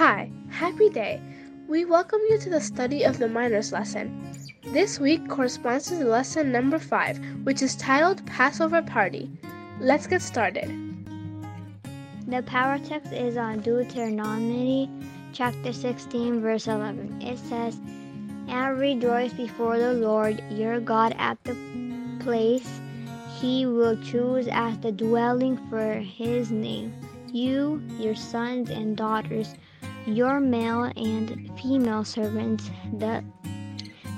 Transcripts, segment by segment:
Hi, happy day. We welcome you to the study of the minors lesson. This week corresponds to lesson number 5, which is titled Passover Party. Let's get started. The power text is on Deuteronomy chapter 16, verse 11. It says, And rejoice before the Lord your God at the place he will choose as the dwelling for his name. You, your sons and daughters, your male and female servants, the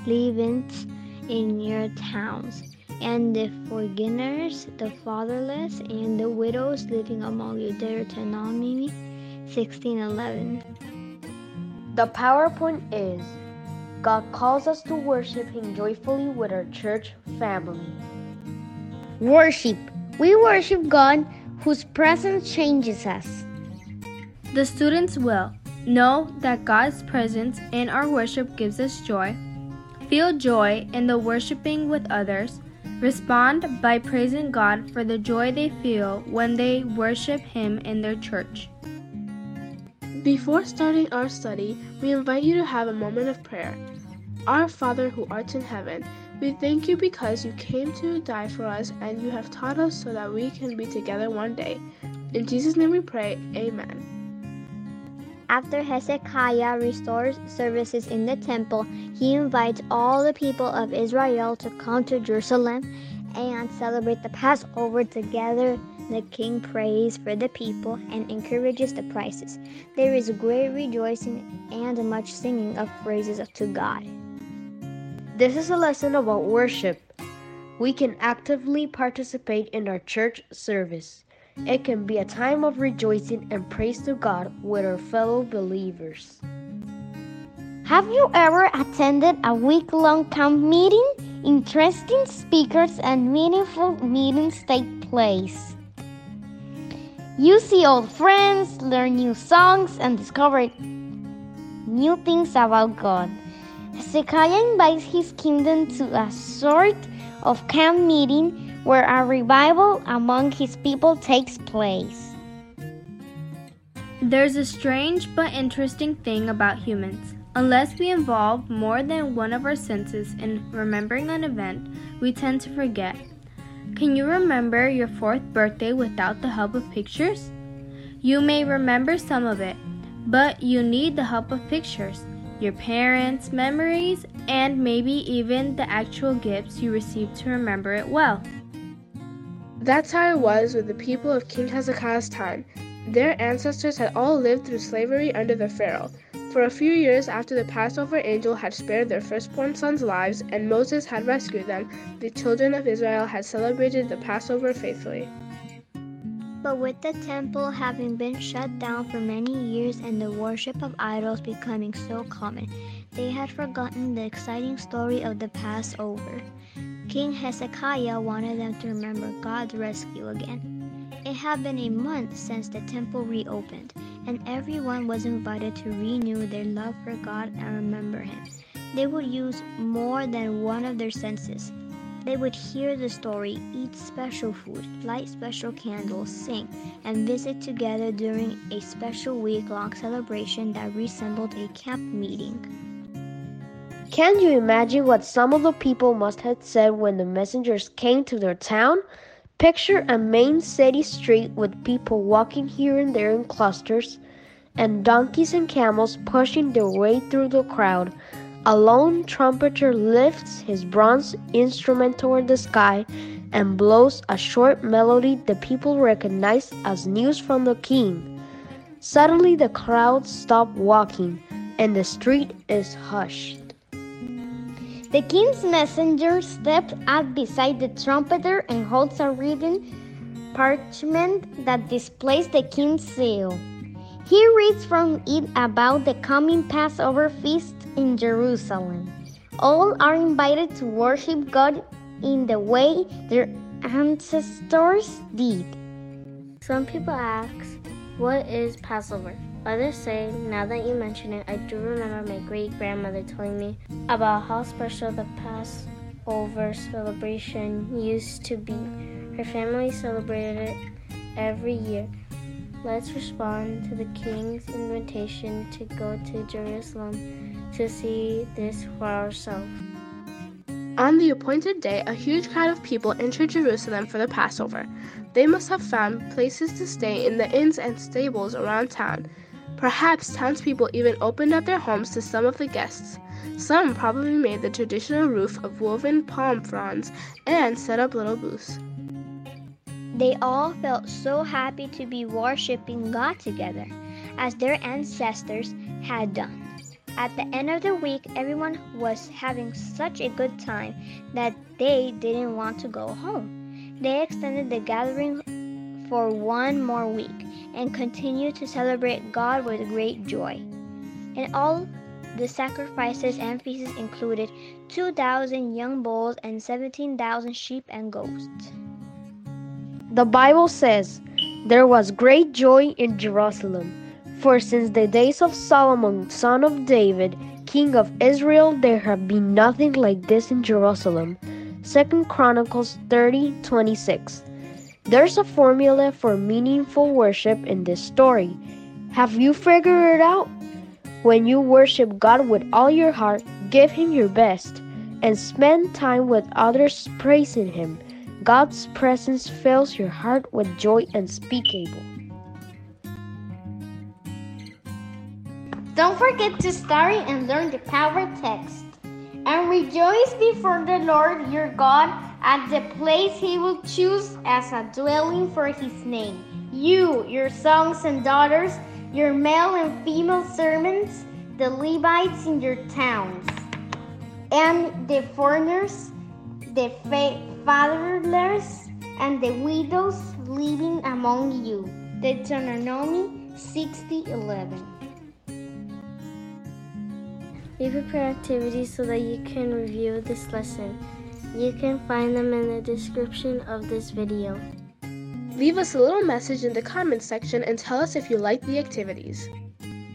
Levites in your towns, and the foreigners, the fatherless, and the widows living among you. Deuteronomy 16:11. The PowerPoint is God calls us to worship Him joyfully with our church family. Worship. We worship God whose presence changes us. The students will know that God's presence in our worship gives us joy, feel joy in the worshiping with others, respond by praising God for the joy they feel when they worship Him in their church. Before starting our study, we invite you to have a moment of prayer. Our Father who art in heaven, we thank you because you came to die for us and you have taught us so that we can be together one day. In Jesus' name we pray, Amen. After Hezekiah restores services in the temple, he invites all the people of Israel to come to Jerusalem and celebrate the Passover together. The king prays for the people and encourages the praises. There is great rejoicing and much singing of praises to God. This is a lesson about worship. We can actively participate in our church service. It can be a time of rejoicing and praise to God with our fellow believers. Have you ever attended a week long camp meeting? Interesting speakers and meaningful meetings take place. You see old friends, learn new songs, and discover new things about God. Hezekiah invites his kingdom to a sort of camp meeting where a revival among his people takes place. There's a strange but interesting thing about humans. Unless we involve more than one of our senses in remembering an event, we tend to forget. Can you remember your fourth birthday without the help of pictures? You may remember some of it, but you need the help of pictures your parents' memories, and maybe even the actual gifts you received to remember it well. That's how it was with the people of King Hezekiah's time. Their ancestors had all lived through slavery under the Pharaoh. For a few years after the Passover angel had spared their firstborn sons' lives and Moses had rescued them, the children of Israel had celebrated the Passover faithfully. But with the temple having been shut down for many years and the worship of idols becoming so common, they had forgotten the exciting story of the Passover. King Hezekiah wanted them to remember God's rescue again. It had been a month since the temple reopened, and everyone was invited to renew their love for God and remember Him. They would use more than one of their senses they would hear the story, eat special food, light special candles, sing, and visit together during a special week long celebration that resembled a camp meeting. Can you imagine what some of the people must have said when the messengers came to their town? Picture a main city street with people walking here and there in clusters, and donkeys and camels pushing their way through the crowd. A lone trumpeter lifts his bronze instrument toward the sky and blows a short melody the people recognize as news from the king. Suddenly, the crowd stop walking and the street is hushed. The king's messenger steps up beside the trumpeter and holds a written parchment that displays the king's seal. He reads from it about the coming Passover feast in Jerusalem. All are invited to worship God in the way their ancestors did. Some people ask, What is Passover? Others say, Now that you mention it, I do remember my great grandmother telling me about how special the Passover celebration used to be. Her family celebrated it every year. let's respond to the king's invitation to go to Jerusalem to see this for ourselves. On the appointed day, a huge crowd of people entered Jerusalem for the Passover. They must have found places to stay in the inns and stables around town. Perhaps townspeople even opened up their homes to some of the guests. Some probably made the traditional roof of woven palm fronds and set up little booths. They all felt so happy to be worshiping God together, as their ancestors had done. At the end of the week, everyone was having such a good time that they didn't want to go home. They extended the gathering for one more week and continue to celebrate God with great joy. And all the sacrifices and feasts included 2,000 young bulls and 17,000 sheep and goats. The Bible says, There was great joy in Jerusalem for since the days of Solomon, son of David, king of Israel, there had been nothing like this in Jerusalem. 2 Chronicles 30 26. There's a formula for meaningful worship in this story. Have you figured it out? When you worship God with all your heart, give Him your best, and spend time with others praising Him. God's presence fills your heart with joy unspeakable. Don't forget to study and learn the power text. And rejoice before the Lord your God at the place he will choose as a dwelling for his name. You, your sons and daughters, your male and female servants, the Levites in your towns, and the foreigners, the fatherless, and the widows living among you. Deuteronomy 60 11. We prepare activities so that you can review this lesson. You can find them in the description of this video. Leave us a little message in the comments section and tell us if you like the activities.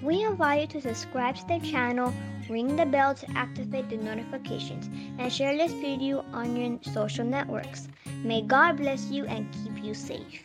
We invite you to subscribe to the channel, ring the bell to activate the notifications, and share this video on your social networks. May God bless you and keep you safe.